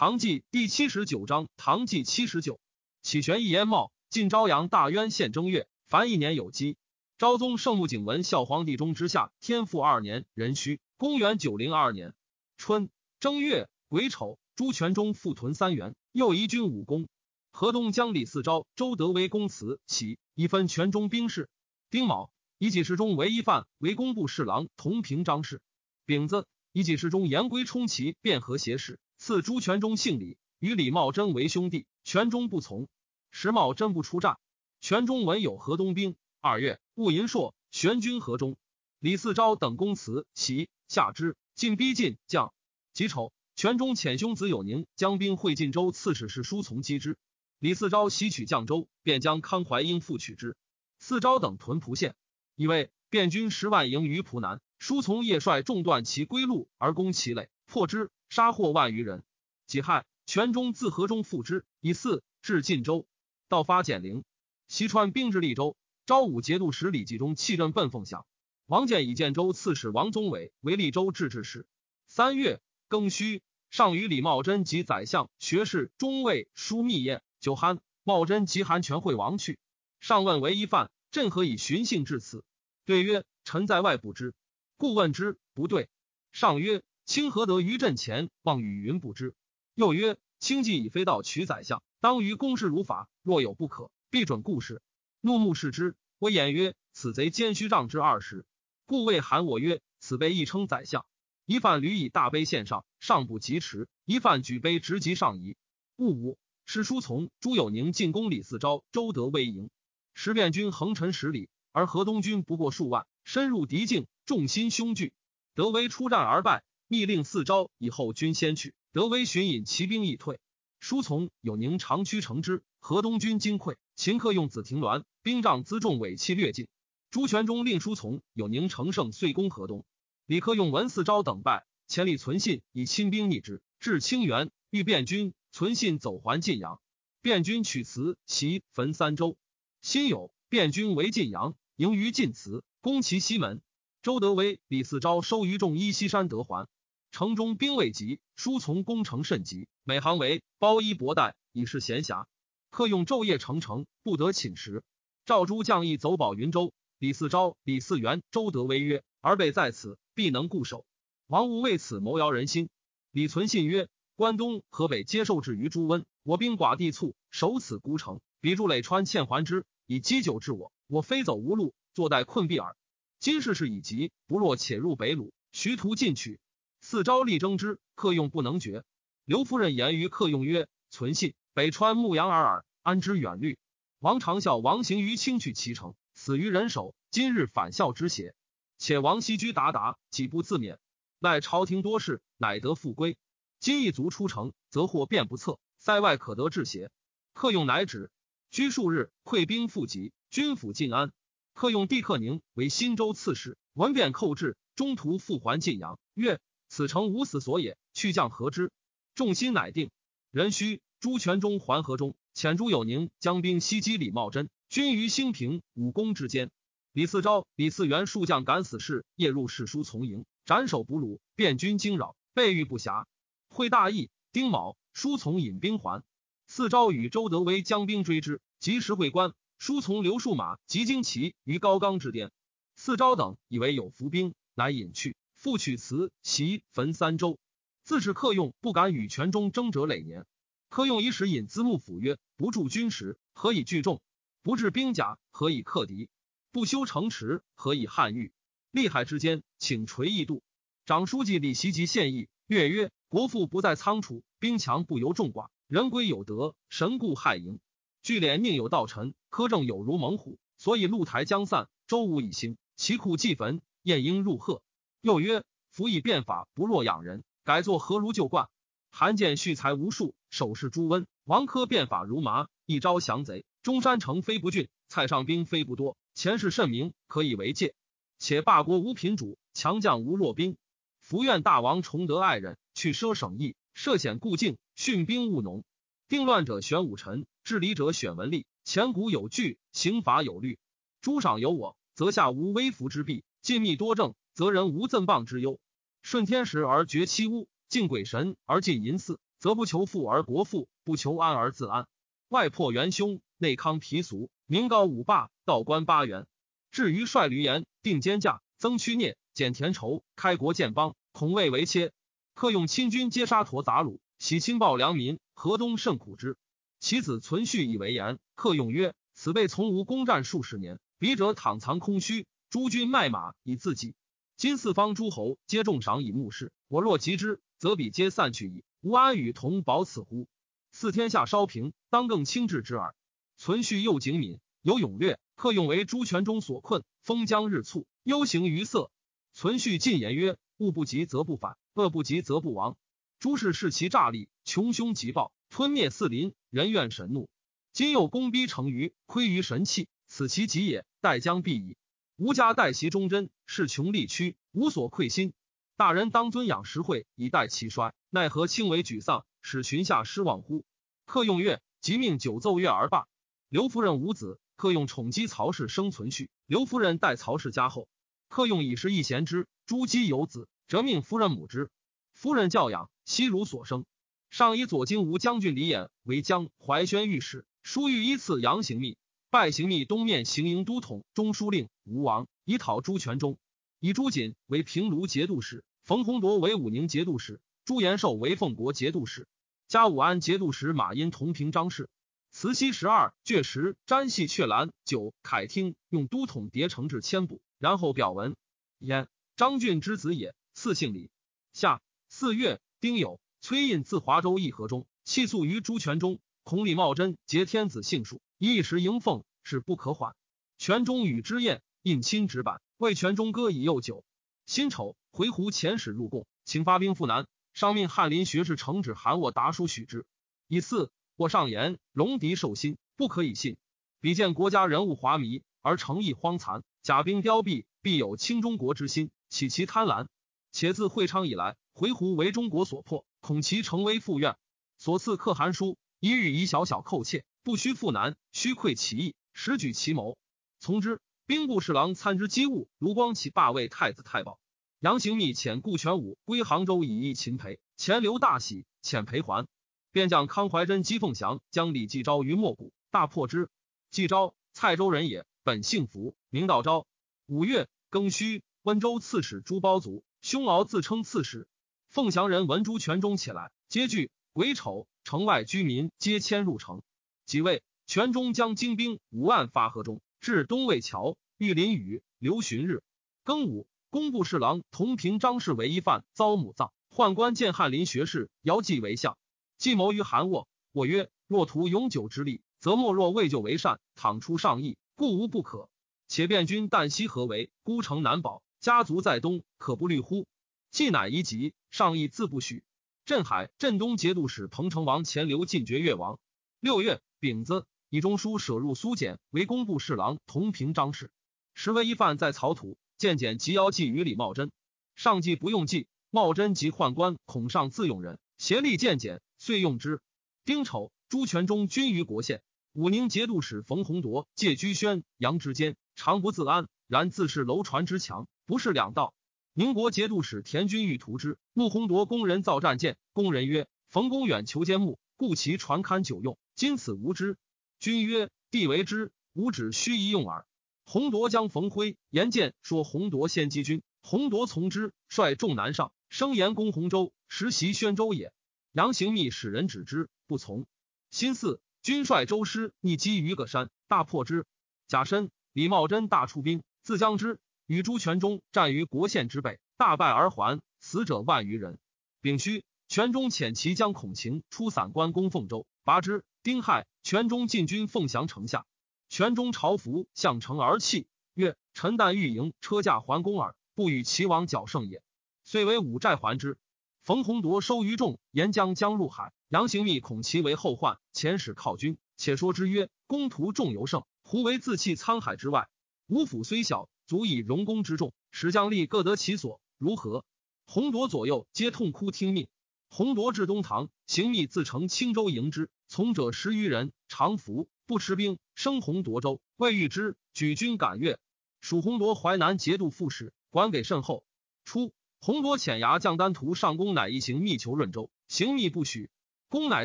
唐纪第七十九章，唐纪七十九，启玄一言茂，晋朝阳大渊县正月，凡一年有基。昭宗圣穆景文孝皇帝中之下，天复二年壬戌，公元九零二年春正月癸丑，朱全忠复屯三原，又移军武功。河东将李嗣昭、周德威公祠起，一分全中兵士。丁卯，以己事中为一犯，为工部侍郎同平章事。丙子，以己事中言归充其便和协使，赐朱全忠姓李，与李茂贞为兄弟。全忠不从，时茂贞不出战。全忠闻有河东兵。二月，戊寅朔，玄军河中，李嗣昭等公祠齐下之，进逼晋将。己丑，全忠遣兄子有宁将兵会晋州刺史是书从击之。李嗣昭袭取绛州，便将康怀英复取之。嗣昭等屯蒲县，以为汴军十万营于蒲南，书从夜率众断其归路而攻其垒，破之，杀获万余人。己亥，全中自河中复之，以四至晋州，到发简陵。西川兵至利州。昭武节度使李继忠弃镇奔凤翔，王建以建州刺史王宗伟为利州制置使。三月庚戌，上与李茂贞及宰相、学士、中尉书密宴，酒酣。茂贞及韩全会王去，上问为一犯，朕何以寻衅至此？对曰：臣在外不知，故问之，不对。上曰：卿何得于阵前望与云不知？又曰：卿既已飞道取宰相，当于公事如法，若有不可，必准故事。怒目视之。我言曰：“此贼奸虚仗之二十，故谓喊我曰：‘此辈亦称宰相。’一犯屡以大碑献上，上不及持；一犯举杯直及上移。戊午，师书从朱有宁进攻李嗣昭、周德威营，时汴军横陈十里，而河东军不过数万，深入敌境，众心凶惧。德威出战而败，密令四招以后军先去。德威寻引骑兵亦退。书从有宁长驱乘之，河东军惊溃。秦克用子庭鸾。”兵仗辎重尾气略尽，朱全忠令书从有宁乘胜遂攻河东。李克用文四招等败，千里存信以亲兵逆之，至清源，欲变军存信走还晋阳。变军取祠袭焚三州。辛酉，变军围晋阳，营于晋祠，攻其西门。周德威、李嗣昭收于众依西山得还。城中兵未及，书从攻城甚急，每行为包衣薄带，以示闲暇。客用昼夜成城，不得寝食。赵诸将义走保云州，李嗣昭、李嗣源、周德威曰：“儿辈在此，必能固守。”王无为此谋摇人心。李存信曰：“关东、河北皆受制于朱温，我兵寡地促，守此孤城，彼筑垒川欠还之，以积酒治我。我非走无路，坐待困毙耳。今事事已急，不若且入北虏，徐图进取。嗣昭力争之，客用不能决。刘夫人言于客用曰：‘存信北川牧羊尔尔，安知远虑？’”王长啸王行于轻取其城，死于人手。今日反效之邪？且王西居达达，几不自免？赖朝廷多事，乃得复归。今一族出城，则祸变不测，塞外可得治邪？客用乃止。居数日，溃兵复集，军府晋安。客用帝克宁为新州刺史，闻变寇至，中途复还晋阳。曰：此城无死所也，去将何之？众心乃定。壬戌，朱全忠还河中。遣朱有宁将兵袭击李茂贞，军于兴平、武功之间。李嗣昭、李嗣源数将敢死士，夜入士书从营，斩首俘虏，变军惊扰，备御不暇。会大义，丁卯，书从引兵还。嗣昭与周德威将兵追之，及时会关。书从留数马及旌旗于高冈之巅。嗣昭等以为有伏兵，乃引去，复取祠袭焚三州。自是客用不敢与权中争者累年。柯用以使引资幕府曰：“不助军时，何以聚众？不治兵甲，何以克敌？不修城池，何以汉御？利害之间，请垂义度。”长书记李袭及献议，略曰：“国父不在仓储，兵强不由众寡，人归有德，神固害营。聚敛宁有道臣，苛政有如猛虎，所以鹿台将散，周武以兴，其库既焚，晏婴入贺。”又曰：“夫以变法，不若养人，改作何如旧惯？”韩建蓄财无数，手持朱温、王珂变法如麻，一招降贼。中山城非不峻，蔡上兵非不多，前世甚明，可以为戒。且霸国无品主，强将无弱兵。福愿大王崇德爱人，去奢省邑，涉险固境，训兵务农。定乱者选武臣，治理者选文吏。前古有据，刑法有律。诸赏有我，则下无微服之弊；尽密多政，则人无赠谤之忧。顺天时而绝欺污。敬鬼神而进淫祀，则不求富而国富，不求安而自安。外破元凶，内康皮俗，名高五霸，道官八元。至于率闾阎，定奸诈，增屈孽，减田畴，开国建邦，恐未为切。克用亲军，皆杀驼杂虏，喜亲暴良民，河东甚苦之。其子存续以为言，克用曰：“此辈从无攻战数十年，彼者躺藏空虚，诸军卖马以自己。今四方诸侯皆重赏以目视，我若及之，则彼皆散去矣。吾安与同保此乎？四天下稍平，当更轻治之耳。”存续又警敏，有勇略，克用为朱权中所困，封疆日促，忧形于色。存续进言曰：“物不及则不反，恶不及则不亡。诸事视其诈力，穷凶极暴，吞灭四邻，人怨神怒。今又攻逼成于，亏于神器，此其极也。待将必矣。吾家待袭忠贞，势穷力屈，无所愧心。大人当尊养实惠，以待其衰。奈何轻为沮丧，使群下失望乎？”克用月，即命九奏乐而罢。刘夫人无子，克用宠姬曹氏生存续。刘夫人待曹氏家后，克用以是一贤之。朱姬有子，则命夫人母之。夫人教养，悉如所生。上以左金吾将军李衍为江淮宣御史，书御依次杨行密，拜行密东面行营都统、中书令、吴王，以讨朱全忠。以朱瑾为平卢节度使，冯弘铎为武宁节度使，朱延寿为凤国节度使，加武安节度使马殷同平章事。慈禧十二卷十詹系阙兰九凯听用都统叠成至千部，然后表文焉张俊之子也，赐姓李。下四月丁酉，崔胤自华州议和中，弃诉于朱全忠，孔李茂贞结天子姓数，一时迎奉，是不可缓。全忠与之宴，印亲纸板，为全忠歌以诱酒。辛丑，回鹘遣使入贡，请发兵赴南。上命翰林学士承旨函我达书许之。以四。我上言戎狄受心，不可以信。比见国家人物华靡，而诚意荒残，甲兵凋敝，必有倾中国之心，岂其贪婪？且自会昌以来，回鹘为中国所破，恐其成为复怨。所赐可汗书，一日以小小寇窃，不须赴南，须窥其意，实举其谋。从之。兵部侍郎参知机务卢光启罢为太子太保。杨行密遣顾全武归杭州以议秦培，钱刘大喜，遣裴还。便将康怀真姬凤翔，将李继昭于莫谷，大破之。继昭，蔡州人也，本姓福，名道昭。五月庚戌，温州刺史朱包卒，兄敖自称刺史。凤翔人闻朱全忠起来，皆惧。癸丑，城外居民皆迁入城。即位全忠将精兵五万发河中，至东魏桥，遇林雨，留旬日。庚午，工部侍郎同平张氏为一犯，遭母葬。宦官见翰林学士姚继为相。计谋于韩卧，我曰：若图永久之利，则莫若为救为善，倘出上意，故无不可。且便君旦夕何为？孤城难保，家族在东，可不虑乎？既乃一急，上意自不许。镇海镇东节度使彭城王钱刘进爵越王。六月丙子，以中书舍入苏简为工部侍郎同平章事。时为一犯在曹土，见简即邀计于李茂贞。上计不用计，茂贞及宦官恐上自用人，协力见简。遂用之。丁丑，朱全忠军于国县。武宁节度使冯弘铎借居宣阳之间，常不自安，然自是楼船之强，不是两道。宁国节度使田军欲图之，穆弘铎工人造战舰。工人曰：“冯公远求坚木，故其船堪久用。今此无知。”君曰：“必为之，吾只须一用耳。”弘铎将冯辉言见说弘铎先击军，弘铎从之，率众南上，声言攻洪州，实袭宣州也。杨行密使人止之，不从。辛巳，军率周师逆击于葛山，大破之。甲申，李茂贞大出兵，自将之，与朱全忠战于国县之北，大败而还，死者万余人。丙戌，全忠遣其将孔晴出散关攻凤州，拔之。丁亥，全忠进军凤翔城下，全忠朝服向城而泣，曰：“臣旦欲迎车驾还宫耳，不与齐王较胜也。”遂为五寨还之。冯弘铎收于众，沿江将入海。杨行密恐其为后患，遣使犒军。且说之曰：“公图众尤盛，胡为自弃沧海之外？吴府虽小，足以容公之众，使将吏各得其所，如何？”弘铎左右皆痛哭听命。弘铎至东堂，行密自乘青州迎之，从者十余人，常服不持兵，生弘铎州。未遇之，举军赶越。蜀洪铎淮南节度副使，管给甚厚。初。洪多遣牙将丹徒上宫，乃一行密求润州，行密不许。公乃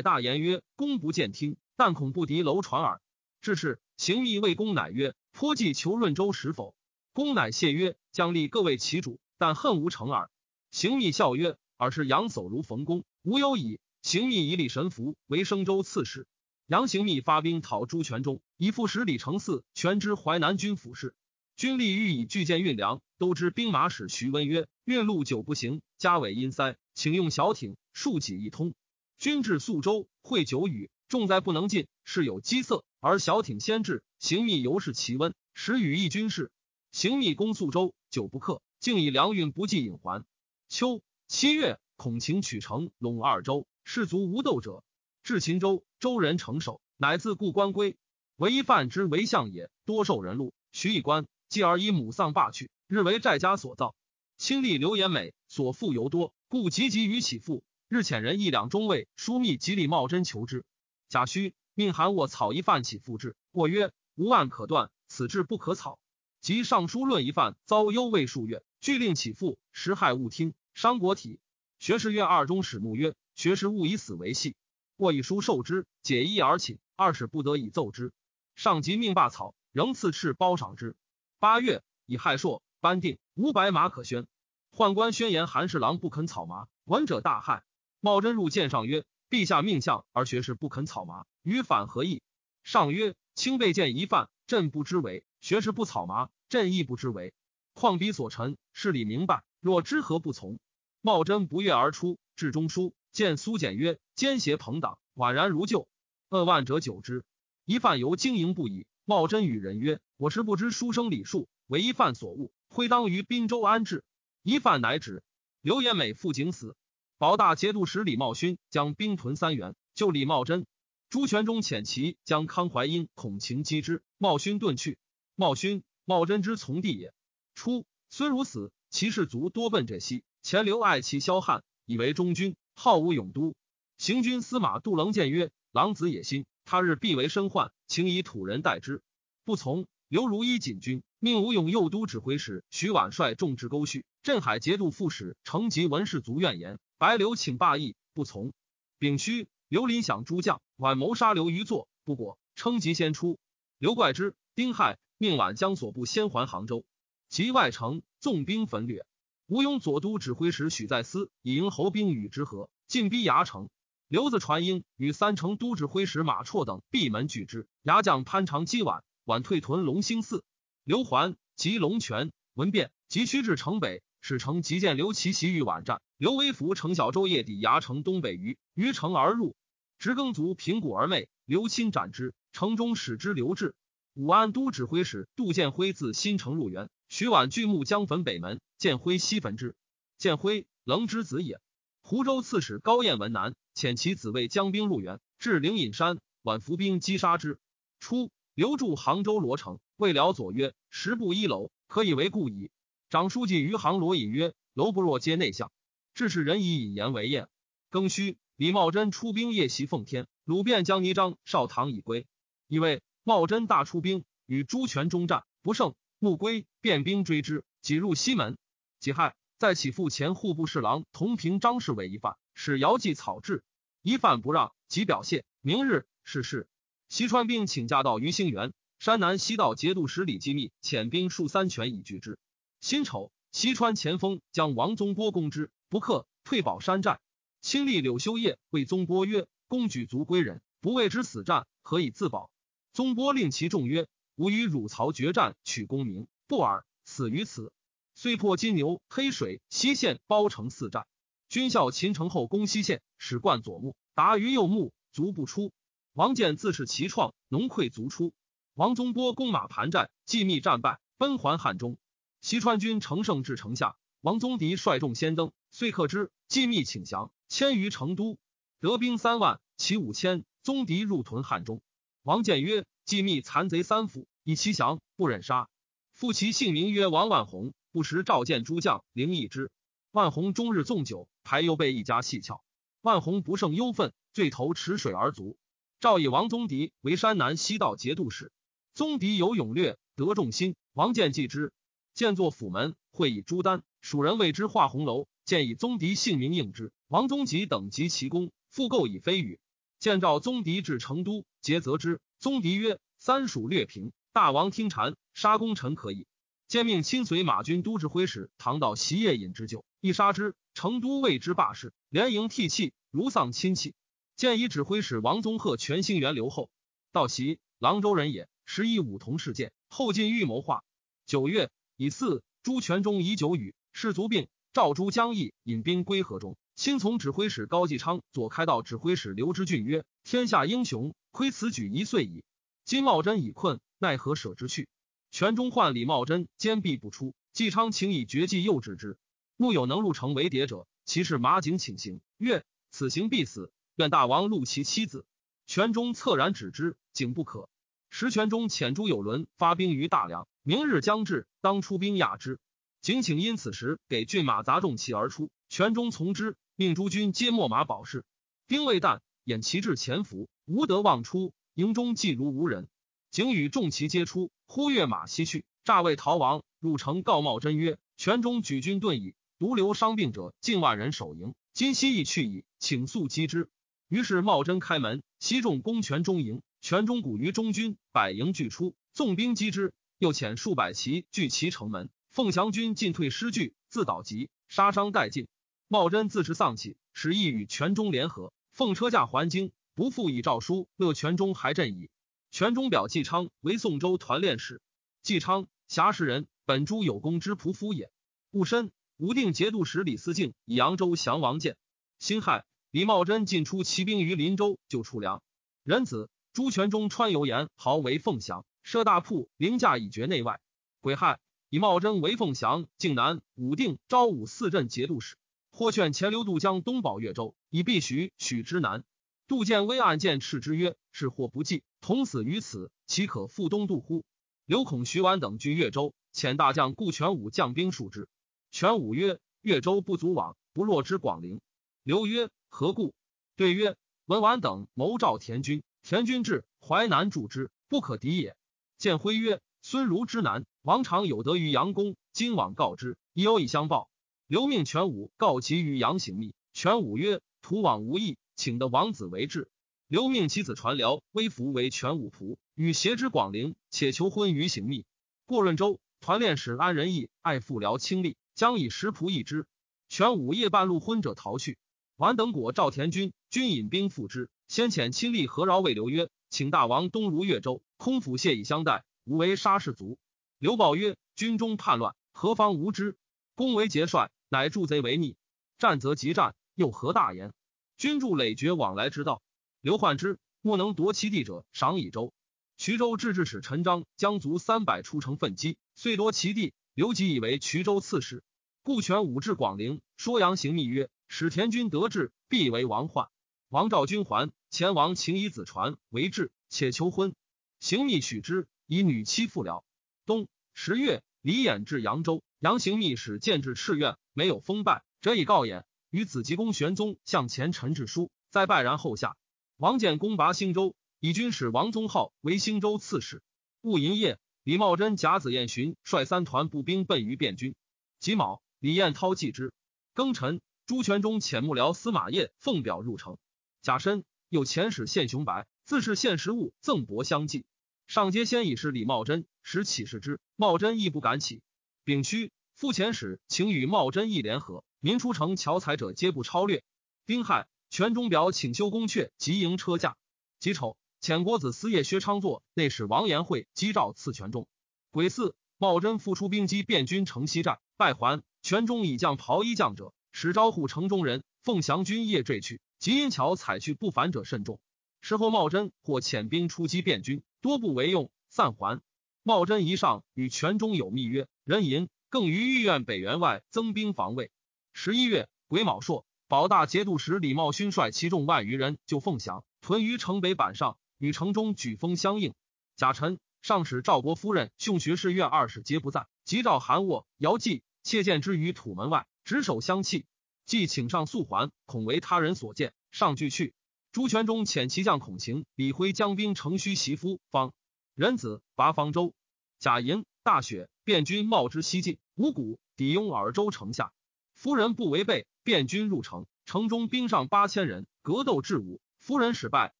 大言曰：“公不见听，但恐不敌楼传耳。”至是，行密谓公乃曰：“颇计求润州时否？”公乃谢曰：“将立各为其主，但恨无成耳。”行密笑曰：“尔是杨叟如冯公，无忧矣。”行密以李神符为生州刺史。杨行密发兵讨朱全忠，以副使李承嗣全知淮南军府事。军吏欲以巨舰运粮，都知兵马使徐温曰：“运路久不行，家尾因塞，请用小艇，数几一通。”军至宿州，会久雨，重载不能进，事有饥色。而小艇先至，行密犹是其温，时与义军事。行密攻宿州，久不克，竟以粮运不济引还。秋七月，孔晴取城，陇二州，士卒无斗者。至秦州，州人成守，乃自故官归。唯一犯之为相也，多受人禄，许以官。继而以母丧罢去，日为债家所造。亲历刘延美，所负尤多，故急急于起复。日遣人一两中尉书密及李茂贞求之。贾诩命韩沃草一犯起复之。或曰：无案可断，此志不可草。及尚书论一犯，遭忧未数月，俱令起复，时害勿听，伤国体。学士院二中使怒曰：学士勿以死为戏。过以书受之，解衣而寝。二使不得已奏之。上即命罢草，仍赐敕褒赏之。八月，以亥朔颁定，无白马可宣。宦官宣言韩侍郎不肯草麻，闻者大骇。茂贞入见上曰：“陛下命相而学士不肯草麻，与反何意？”上曰：“卿备见一犯，朕不知为；学士不草麻，朕亦不知为。况彼所臣，事理明白，若知何不从？”茂贞不悦而出，至中书见苏简曰：“奸邪朋党，宛然如旧。恶万者久之。”一犯尤经营不已。茂贞与人曰：“我实不知书生礼数，为一犯所误，挥当于滨州安置。”一犯乃止。刘延美赴警死。保大节度使李茂勋将兵屯三原，救李茂贞。朱全忠遣其将康怀英、孔晴击之，茂勋遁去。茂勋、茂贞之从弟也。初，孙如死，其士卒多奔浙西。前刘爱其萧汉，以为中军，号武永都。行军司马杜棱谏曰：“狼子野心。”他日必为身患，请以土人代之。不从。刘如一锦军，命吴勇右都指挥使徐婉率众至沟绪。镇海节度副使程吉闻士卒怨言，白刘请罢役，不从。丙戌，刘林想诸将，晚谋杀刘于作，不果，称吉先出。刘怪之，丁亥，命晚将所部先还杭州。及外城，纵兵焚掠。吴庸左都指挥使许在思以迎侯兵与之合，进逼牙城。刘子传英与三城都指挥使马绰等闭门拒之。牙将潘长击晚，晚退屯龙兴寺。刘桓及龙泉闻变，急趋至城北，使城急见刘琦袭于晚战。刘威福乘小舟夜抵牙城东北隅，于城而入，执耕卒平谷而寐。刘钦斩之，城中使之刘志。武安都指挥使杜建辉自新城入园，徐婉巨木将焚北门，建辉西焚之。建辉棱之子也。湖州刺史高彦文南。遣其子卫将兵入援，至灵隐山，晚伏兵击杀之。初，留驻杭州罗城，未了左曰：“十步一楼，可以为故矣。”长书记余杭罗隐曰：“楼不若皆内相。”致使人以引言为验。庚戌，李茂贞出兵夜袭奉天，鲁便将倪章、少唐已归。以为茂贞大出兵，与朱全忠战不胜，穆归便兵追之，挤入西门。己亥，在起复前户部侍郎同平张氏为一犯。使遥祭草制，一犯不让，即表谢。明日是事。西川兵请假到于兴元，山南西道节度使李继密遣兵数三泉以拒之。辛丑，西川前锋将王宗波攻之，不克，退保山寨。亲历柳修业谓宗波曰：“公举卒归人，不为之死战，何以自保？”宗波令其众曰：“吾与汝曹决战，取功名，不尔，死于此。”遂破金牛、黑水、西县、包城四寨。军校秦城后攻西县，使冠左目，达于右目，卒不出。王建自恃其创，农溃卒出。王宗波攻马盘寨，继密战败，奔还汉中。西川军乘胜至城下，王宗迪率众先登，遂克之。继密请降，迁于成都，得兵三万，骑五千。宗迪入屯汉中。王建曰：“既密残贼三府，以其降，不忍杀。复其姓名曰王万宏，不时召见诸将，凌易之。万宏终日纵酒。”排又被一家戏巧，万红不胜忧愤，醉投池水而卒。赵以王宗迪为山南西道节度使，宗迪有勇略，得众心。王建继之，建作府门，会以朱丹，蜀人谓之画红楼。建以宗迪姓名应之。王宗吉等及其功，复购以非语。见召宗迪至成都，皆责之。宗迪曰：“三蜀略平，大王听谗，杀功臣可以。”兼命亲随马军都指挥使唐道袭夜饮之酒，一杀之。成都为之罢市，连营涕泣，如丧亲戚。建以指挥使王宗鹤全兴元留后。道袭，郎州人也，时以武同事件，后进预谋划。九月乙巳，朱全忠以酒与，士卒病。赵朱将义引兵归河中。亲从指挥使高继昌、左开道指挥使刘知俊曰：“天下英雄，亏此举一岁矣。今茂贞已困，奈何舍之去？”全中唤李茂贞，坚壁不出。继昌请以绝技诱止之。木有能入城为谍者，其是马景请行，曰：“此行必死，愿大王录其妻子。”全中恻然止之，景不可。时全中遣朱有伦发兵于大梁，明日将至，当出兵压之。景请因此时给骏马杂众骑而出，全中从之，命诸军皆秣马保释。兵未旦，掩旗帜潜伏，无得望出。营中既如无人。景与众骑皆出，忽跃马西去，诈为逃亡。入城告茂贞曰：“全中举军遁矣，独留伤病者近万人守营。今夕已去矣，请速击之。”于是茂贞开门，西众攻全中营。全中鼓于中军，百营俱出，纵兵击之。又遣数百骑聚其城门，凤翔军进退失据，自倒急，杀伤殆尽。茂贞自持丧气，使意与全中联合，奉车驾还京，不复以诏书乐全中还镇矣。全中表纪昌为宋州团练使。纪昌，侠士人，本诸有功之仆夫也。戊申，武定节度使李思敬以扬州降王建。辛亥，李茂贞进出骑兵于林州，救出粮。仁子。朱全忠穿油盐，豪为凤翔，设大铺，凌驾以绝内外。癸亥，以茂贞为凤翔、靖南、武定、昭武四镇节度使。或劝前刘渡江东保越州，以避徐许之南。杜建威暗见斥之曰：“是或不济，同死于此，岂可复东渡乎？”刘孔、徐婉等据越州，遣大将顾全武将兵数之。全武曰：“越州不足往，不若之广陵。”刘曰：“何故？”对曰：“文婉等谋召田军。”田军至淮南助之，不可敌也。建辉曰：“孙如之难，王常有得于杨公，今往告之，已有以相报。”刘命全武告其于杨行密。全武曰：“徒往无益，请得王子为质。”刘命其子传辽微服为全武仆，与携之广陵，且求婚于行密。过润州，团练使安仁义爱父辽亲吏，将以食仆一之。全武夜半路昏者逃去，完等果赵田军，军引兵赴之。先遣亲吏何饶为刘曰：“请大王东如越州，空府谢以相待，无为杀士卒。”刘报曰：“军中叛乱，何方无知？公为节帅，乃助贼为逆，战则急战，又何大言？君助累绝往来之道。”刘焕之莫能夺其地者，赏以州。徐州制置使陈章将卒三百出城奋击，遂夺其地。刘吉以为衢州刺史，故权武至广陵，说杨行密曰：“使田军得志，必为王患。”王召君还，前王请以子传为质，且求婚。行密许之，以女妻复辽。冬十月，李衍至扬州，杨行密使见至赤苑，没有封拜，折以告衍。与子吉公玄宗向前陈致书，再拜然后下。王建攻拔兴州，以军使王宗浩为兴州刺史。戊寅夜，李茂贞甲子彦寻率三团步兵奔于汴军。己卯，李彦涛继之。庚辰，朱全忠遣幕僚司马业奉表入城。甲申，又遣使献雄白，自是献食物赠帛相继。上阶先以是李茂贞，使起事之。茂贞亦不敢起。丙戌，复遣使请与茂贞议联合。民出城巧采者，皆不超略。丁亥，全中表请修宫阙及营车驾。己丑，遣国子司业薛昌作内使王延会击诏赐全中。癸巳，茂贞复出兵击汴军城西寨，败还。全中以将袍衣将者，使招呼城中人，凤翔军夜坠去。吉因桥采去不凡者甚众。事后茂贞或遣兵出击汴军，多不为用，散还。茂贞一上与全中有密约，人吟更于御苑北园外增兵防卫。十一月癸卯朔，保大节度使李茂勋率其众万余人就凤翔屯于城北板上，与城中举风相应。甲辰，上使赵国夫人、兄学士院二使皆不在，即召韩卧、姚继，切见之于土门外，执手相泣。既请上速还，恐为他人所见，上俱去。朱全忠遣其将孔晴、李辉将兵乘虚袭夫方仁子拔方舟。贾寅大雪，卞军冒之西进，五谷抵拥尔州城下。夫人不违背，卞军入城，城中兵上八千人，格斗至武。夫人使败，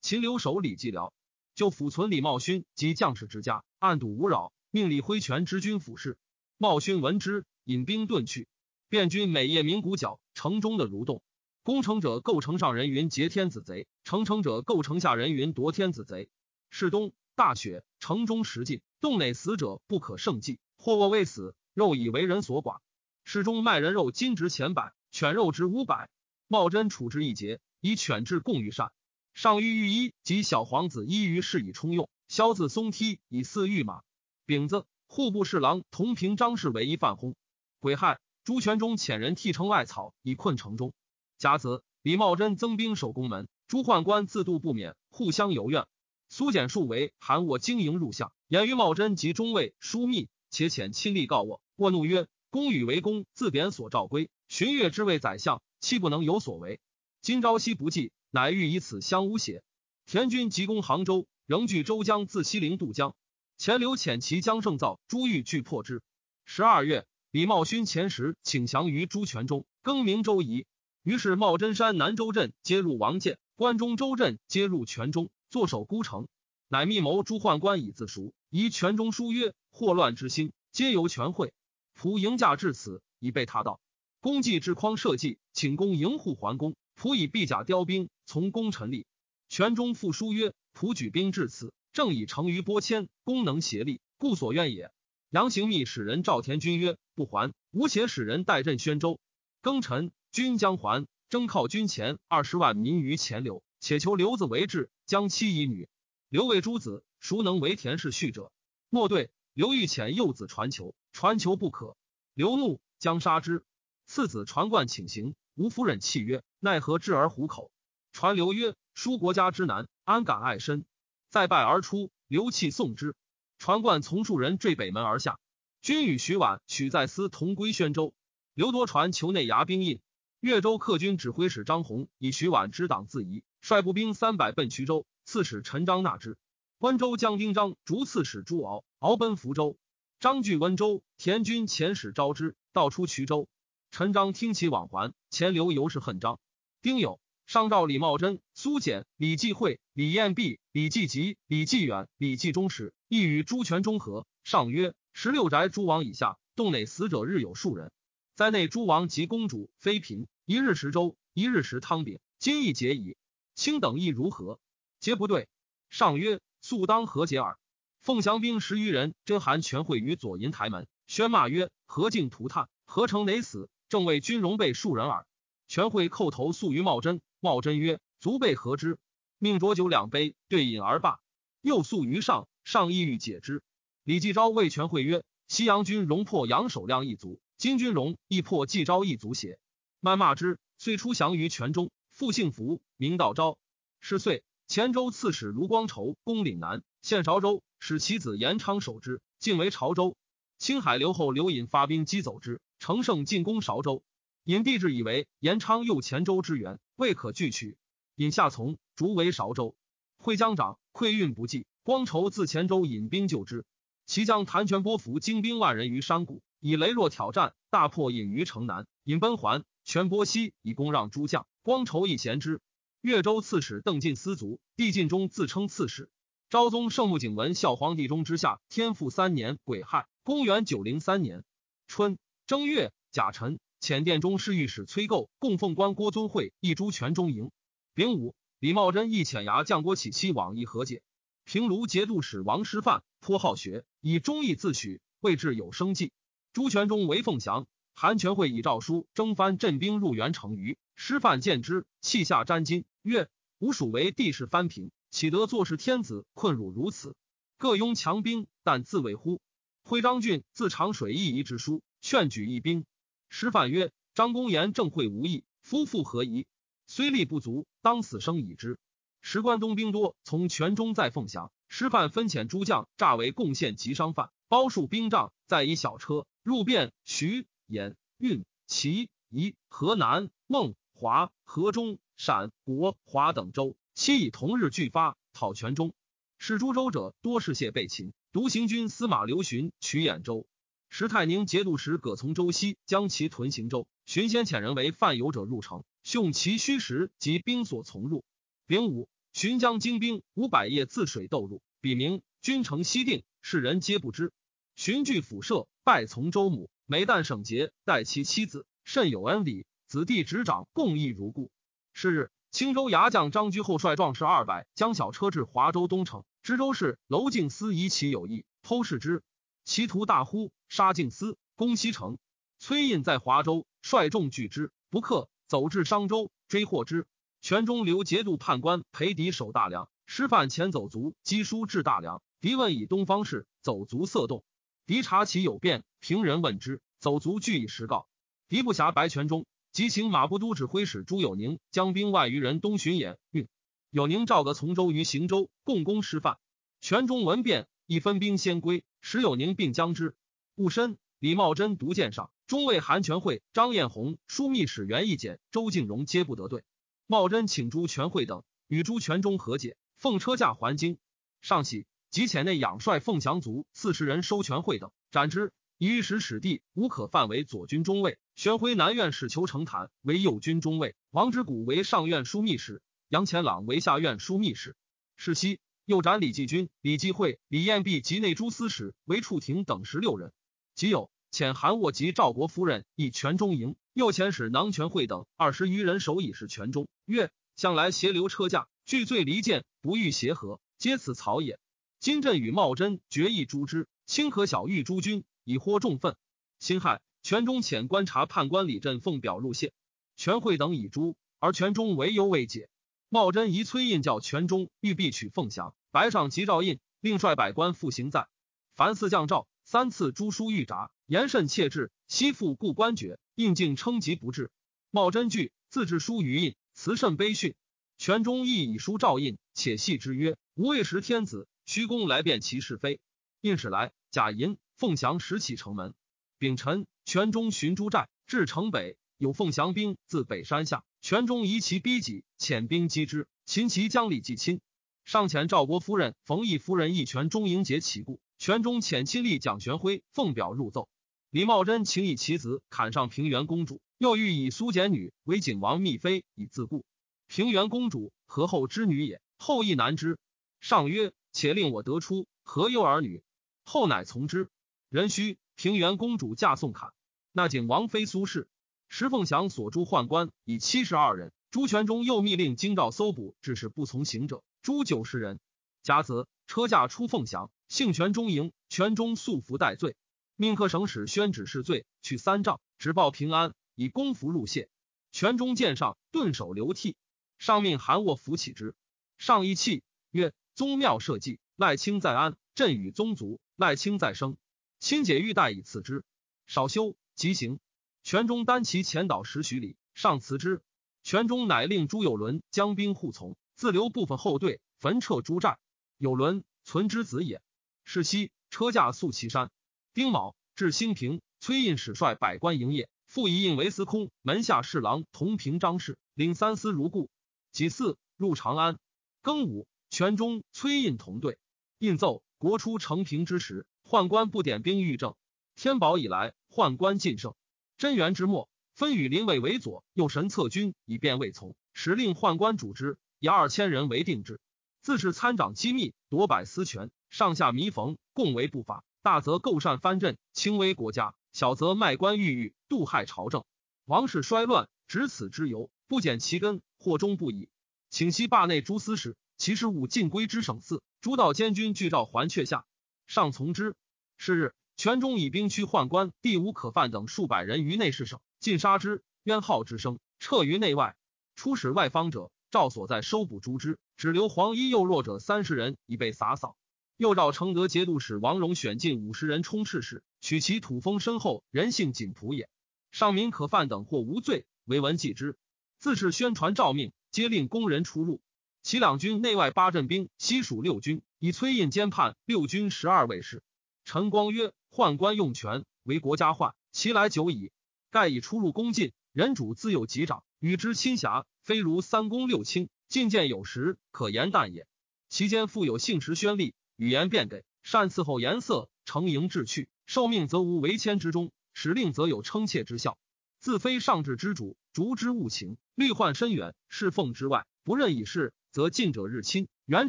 秦留守李继辽，就抚存李茂勋及将士之家，暗度无扰，命李挥权之军府事。茂勋闻之，引兵遁去。卞军每夜鸣鼓角，城中的蠕动。攻城者构城上人云劫天子贼，城城者构城下人云夺天子贼。是冬大雪，城中食尽，洞内死者不可胜计，或卧未死，肉已为人所寡。市中卖人肉，金值钱百，犬肉值五百。茂贞处置一节，以犬质供御膳。上御御衣及小皇子衣于是以充用。萧子松梯以饲御马。丙子，户部侍郎同平张氏为一犯薨。癸亥，朱全忠遣人替城外草，以困城中。甲子，李茂贞增兵守宫门。朱宦官自度不免，互相游怨。苏简述为韩卧经营入相，言于茂贞及中尉疏密，且遣亲力告我。卧怒曰：“公与为公，自贬所召归，巡阅之位宰相，岂不能有所为？今朝夕不济。”乃欲以此相诬邪？田军急攻杭州，仍据周江自西陵渡江。钱刘遣其将胜造，朱玉拒破之。十二月，李茂勋前时请降于朱全忠，更名周仪。于是茂真山南州镇皆入王建，关中州镇皆入全忠，坐守孤城。乃密谋朱宦官以自赎，疑权中书曰：“祸乱之心，皆由权会。仆迎驾至此，已被他道。公祭之匡社稷，请公迎护还公。”仆以臂甲雕兵，从功臣立。权中复书曰：“仆举兵至此，正以成于波迁，功能协力，故所愿也。”杨行密使人赵田军曰：“不还，吾且使人代镇宣州。庚辰，军将还，征犒军前二十万民于前流，且求刘子为质，将妻以女。刘为诸子，孰能为田氏婿者？莫对。刘欲遣幼子传求，传求不可。刘怒，将杀之。次子传冠请行。”吴夫人泣曰：“奈何置而虎口？”传刘曰：“疏国家之难，安敢爱身？”再拜而出，刘弃送之。传冠从数人坠北门而下。君与徐婉许在思同归宣州。刘多传求内衙兵印。越州客军指挥使张宏以徐婉之党自疑，率步兵三百奔衢州。刺史陈章纳之。温州将丁章逐刺史朱敖，敖奔福州。张据温州，田军遣使招之，道出衢州。陈章听其往还，钱刘尤是恨章。丁酉，上诏李茂贞、苏简、李继会、李彦弼、李继吉、李继远、李继忠时，亦与朱全忠和。上曰：十六宅诸王以下，洞内死者日有数人。在内诸王及公主、妃嫔，一日食粥，一日食汤饼。今亦节矣。卿等意如何？皆不对。上曰：素当和解耳。凤翔兵十余人，真韩全会于左银台门，宣骂曰：何竟涂炭？何成馁死？正为军容备数人耳，全会叩头诉于茂贞。茂贞曰：“足备何之？”命浊酒两杯，对饮而罢。又诉于上，上意欲解之。李继昭谓全会曰：“西阳军荣破杨守亮一族，金军荣亦破季昭一族邪？”谩骂之，遂出降于泉中。复姓福，名道昭。是岁，前州刺史卢光筹攻岭南，献韶州，使其子延昌守之，进为潮州。青海留后刘隐发兵击走之。乘胜进攻韶州，尹帝志以为延昌右黔州之援，未可拒取。尹下从，逐为韶州。会江长溃运不济，光筹自黔州引兵救之。其将谭全波伏精兵万人于山谷，以羸弱挑战，大破隐于城南。引奔还，全波西以攻让诸将，光筹以贤之。越州刺史邓进思卒，帝晋中自称刺史。昭宗圣穆景文孝皇帝中之下，天复三年癸亥，公元九零三年春。正月，甲辰，遣殿中侍御史崔构、供奉官郭尊惠一诸全中营。丙午，李茂贞亦遣牙将郭启期往议和解。平卢节度使王师范颇好学，以忠义自诩，位至有生计。朱全忠为凤翔，韩全会以诏书征番镇兵入元城隅师范见之，泣下沾巾，曰：“吾属为帝室藩平，岂得坐视天子困辱如此？各拥强兵，但自卫乎？”徽章俊自长水一夷之书。劝举一兵，师范曰：“张公言正会无益，夫妇何宜？虽力不足，当死生已之。”时关东兵多，从泉中在凤翔，师范分遣诸将诈为贡献及商贩，包数兵帐，再以小车入汴、徐、兖、运、齐、宜、河南、孟、华、河中、陕、国、华等州，期以同日俱发讨泉中。使诸州者多是谢被擒，独行军司马刘询取兖州。石泰宁节度使葛从周西将其屯行州，寻先遣人为犯游者入城，凶其虚实及兵所从入。丙午，寻将精兵五百叶自水斗入，笔名君城西定，世人皆不知。寻据府舍，拜从周母，每旦省节，待其妻子，甚有恩礼。子弟执掌，共议如故。是日，青州牙将张居后率壮士二百，将小车至华州东城。知州事娄敬思疑其有意，偷视之，其徒大呼杀敬思，攻西城。崔胤在华州，率众拒之，不克，走至商州，追获之。全中留节度判官裴迪守大梁，师范遣走卒击书至大梁。敌问以东方事，走卒色动。敌察其有变，平人问之，走卒俱以实告。敌不暇白全中，即请马步都指挥使朱有宁将兵万余人东巡演运。有宁召个从州于行州，共攻师范。全中闻变，亦分兵先归，使有宁并将之。戊申，李茂贞独见上，中尉韩全会、张彦宏、枢密使袁义简、周敬荣皆不得对。茂贞请朱全会等与朱全忠和解，奉车驾还京。上喜，即遣内养帅凤翔卒四十人收全会等，斩之。以御史弟无可犯为左军中尉，玄辉南院使求成坦为右军中尉，王之谷为上院枢密使。杨乾朗为下院枢密使，是夕又斩李继军、李继会、李彦弼及内诸司使为处廷等十六人。即有遣韩沃及赵国夫人以全中营，又遣使囊全会等二十余人守以是全中。曰：向来携流车驾，拒罪离间，不欲协和，皆此草也。今朕与茂贞决议诛之，清可小谕诸军，以获重愤。辛亥，全中遣观察判官李振奉表入谢，全会等已诛，而全中为犹未解。茂贞疑崔印叫全中欲必取凤翔，白上急诏印，令率百官复行在。凡四将诏三次诛书御札，言甚切至。悉复故官爵，印竟称疾不至。茂贞惧，自制书于印，辞甚悲逊。权中亦以书诏印，且系之曰：“吾未识天子，虚公来辨其是非。”印使来，贾银、凤翔拾起城门。丙辰，全中寻诸寨，至城北，有凤翔兵自北山下。全中疑其逼己，遣兵击之。秦其将李继亲，上遣赵国夫人冯异夫人一全中迎节其故。全中遣亲历蒋玄辉奉表入奏。李茂贞请以其子砍上平原公主，又欲以苏简女为景王密妃以自固。平原公主何后之女也？后亦难之。上曰：“且令我得出，何忧儿女？”后乃从之。人须平原公主嫁宋侃，那景王妃苏氏。石凤祥所诛宦官以七十二人，朱全忠又密令京兆搜捕，致使不从行者诛九十人。甲子，车驾出凤翔，幸全中营，全中素服戴罪，命科省使宣旨示罪，去三丈，只报平安，以公服入谢。全中见上，顿首流涕。上命韩卧扶起之，上一泣曰：“宗庙社稷，赖卿在安；朕与宗族，赖卿在生。亲解玉带以赐之，少休即行。”全中单骑前导十许里，上辞之。全中乃令朱有伦将兵护从，自留部分后队，焚撤诸寨。有伦存之子也。是夕，车驾宿岐山。丁卯，至兴平，崔胤使率百官营业，复以印为司空、门下侍郎同平章事，领三司如故。己巳，入长安。庚午，全中、崔胤同队。印奏：国初承平之时，宦官不点兵御政。天宝以来，宦官尽盛。贞元之末，分与林伟为左右神策军，以便未从，时令宦官主之，以二千人为定制。自是参掌机密，夺百司权，上下弥缝，共为不法。大则构善藩镇，轻微国家；小则卖官鬻狱，蠹害朝政。王室衰乱，执此之由，不减其根，祸终不已。请息罢内诸司使，其事务尽归之省司。诸道监军具诏还阙下，上从之。是日。全中以兵驱宦官第五可犯等数百人于内侍省，尽杀之。冤号之声彻于内外。出使外方者，赵所在收捕诛之，只留黄衣幼弱者三十人，已被洒扫。又召承德节度使王荣选进五十人充赤使，取其土封深厚，人性谨朴也。上民可犯等或无罪，唯闻记之。自是宣传诏命，皆令工人出入。其两军内外八镇兵，悉属六军，以崔胤兼判六军十二卫士。陈光曰。宦官用权为国家患，其来久矣。盖以出入宫禁，人主自有级长，与之亲狭，非如三公六卿，进谏有时，可言淡也。其间复有幸时宣吏，语言便给，善伺候颜色，承迎志趣。受命则无为谦之中，使令则有称妾之效。自非上至之主，逐之务情，虑患深远。侍奉之外，不任以事，则近者日亲，远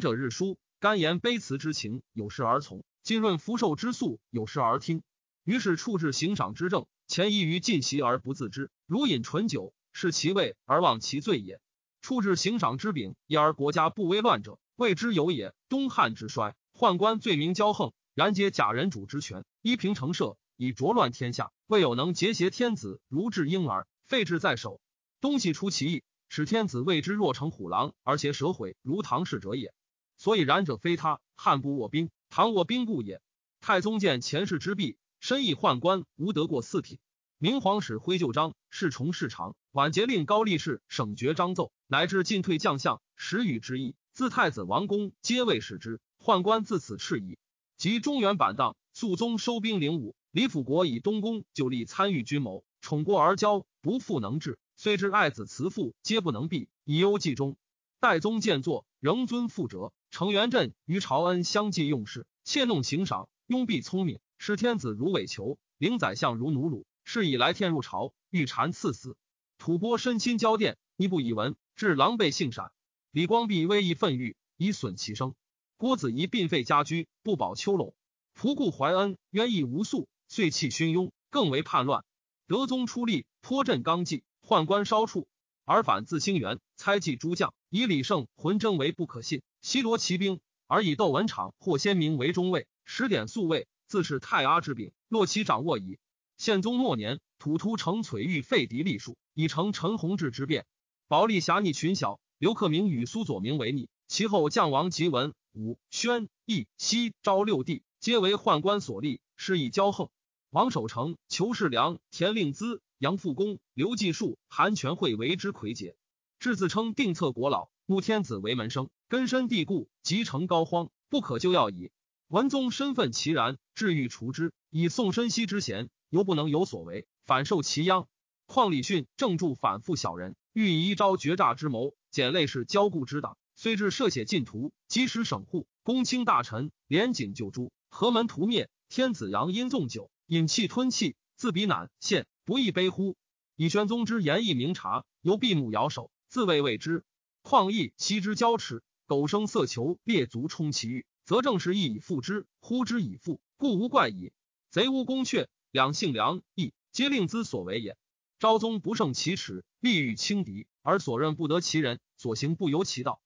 者日疏。甘言卑辞之情，有事而从；浸润福寿之素，有事而听。于是处置行赏之政，前宜于尽席而不自知，如饮醇酒，视其味而忘其罪也。处置行赏之柄，一而国家不危乱者，谓之有也。东汉之衰，宦官罪名骄横，然皆假人主之权，依平成社，以浊乱天下。未有能节挟天子如治婴儿，废置在手。东西出其意，使天子为之若成虎狼，而且舍毁如唐氏者也。所以然者非他，汉不卧兵，唐卧兵故也。太宗见前世之弊，深意宦官无得过四品。明皇使挥旧章，侍从事长，晚节令高力士省爵章奏，乃至进退将相，时与之意。自太子王公皆未使之，宦官自此斥矣。及中原板荡，肃宗收兵领武。李辅国以东宫就立参与军谋，宠过而骄，不复能治。虽知爱子慈父，皆不能避，以忧计中。代宗见作，仍尊父哲。程元振于朝恩相继用事，窃弄行赏，拥蔽聪明，视天子如伪囚，领宰相如奴虏。是以来天入朝，欲禅赐死。吐蕃身亲交殿，逆不以闻，致狼狈幸闪。李光弼威仪愤郁，以损其生。郭子仪病废家居，不保丘陇。仆固怀恩，渊义无诉。遂弃勋庸，更为叛乱。德宗出力，颇镇纲纪，宦官稍处，而反自兴元，猜忌诸将，以李胜浑征为不可信，西罗骑兵，而以窦文场、霍先明为中尉，十点宿卫，自是太阿之柄，落其掌握矣。宪宗末年，吐突成璀玉废嫡立庶，以成陈弘志之变。保利侠逆群小，刘克明与苏左明为逆。其后将王吉文、武宣、义、西、昭六帝，皆为宦官所立，是以骄横。王守成、裘世良、田令孜、杨复恭、刘继树、韩全会为之魁杰，至自称定策国老，穆天子为门生，根深蒂固，即成膏肓，不可救药矣。文宗身份其然，至欲除之，以宋申锡之贤，犹不能有所为，反受其殃。况李训正助反复小人，欲以一招绝诈之谋，减类是骄固之党，虽至涉血禁图，积使省户，公卿大臣，连锦救诛，何门屠灭，天子阳因纵酒。饮气吞气，自比赧献，不亦悲乎？以玄宗之言义明察，由闭目摇首，自谓未知。况亦昔之交齿，苟生色求，列足充其欲，则正是亦以复之，呼之以复，故无怪矣。贼无宫阙，两姓良义，皆令兹所为也。昭宗不胜其耻，力欲轻敌，而所任不得其人，所行不由其道。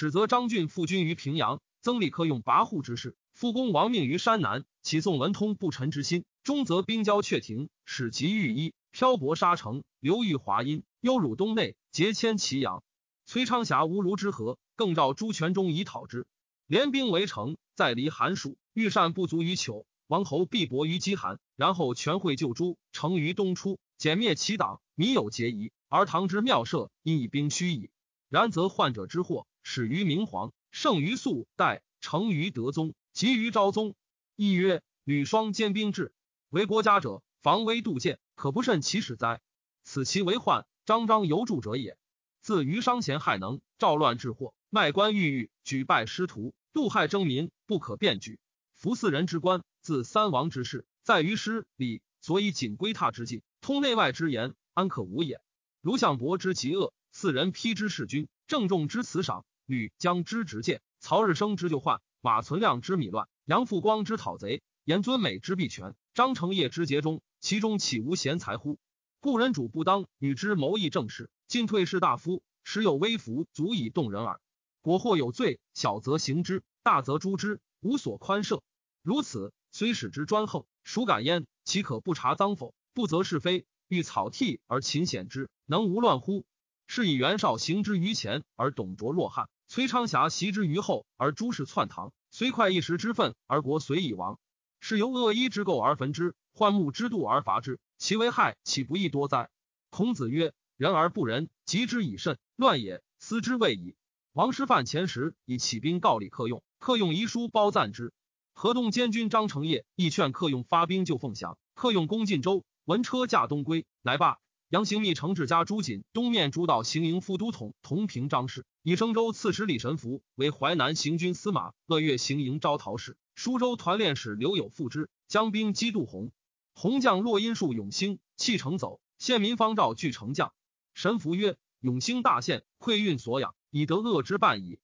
始则张俊复军于平阳，曾立可用跋扈之事，复公亡命于山南，启宋文通不臣之心。终则兵交阙庭，使及御医，漂泊沙城，流寓华阴，忧辱东内，结迁祁阳。崔昌霞无如之何，更召朱全忠以讨之。联兵围城，再离寒暑，御膳不足于求。王侯必薄于饥寒，然后全会救朱，成于东出，歼灭其党，民有结疑。而唐之妙设，因以兵虚矣。然则患者之祸，始于明皇，盛于肃代，成于德宗，及于昭宗。亦曰：吕双兼兵制。为国家者，防微杜渐，可不慎其始哉？此其为患，张张犹助者也。自于商贤害能，赵乱治祸，卖官鬻狱，举败师徒，杜害征民，不可辩举。夫四人之官，自三王之事，在于师礼，所以谨归榻之境，通内外之言，安可无也？如相伯之极恶，四人披之弑君，郑重之辞赏，吕将之执剑，曹日升之就患，马存亮之米乱，杨复光之讨贼，严尊美之必权。张承业之节中，其中岂无贤才乎？故人主不当与之谋议政事，进退士大夫，时有微服，足以动人耳。果或有罪，小则刑之，大则诛之，无所宽赦。如此，虽使之专横，孰敢焉？岂可不察赃否？不择是非，欲草替而勤显之，能无乱乎？是以袁绍行之于前，而董卓若汉；崔昌霞袭之于后，而诸事篡唐。虽快一时之愤，而国遂已亡。是由恶衣之垢而焚之，患木之度而伐之，其为害岂不亦多哉？孔子曰：“人而不仁，及之以慎，乱也。思之未矣。”王师范前时以起兵告李克用，克用遗书褒赞之。河东监军张承业亦劝克用发兵救凤翔，克用攻晋州，闻车驾东归，乃罢。杨行密承志家朱瑾东面主导行营副都统同平张氏，以升州刺史李神福为淮南行军司马，乐越行营招讨使。舒州团练使刘友复之，将兵击杜洪。洪将洛阴树永兴弃城走，县民方赵拒城将。神福曰：“永兴大县，馈运所养，以得恶之半矣。”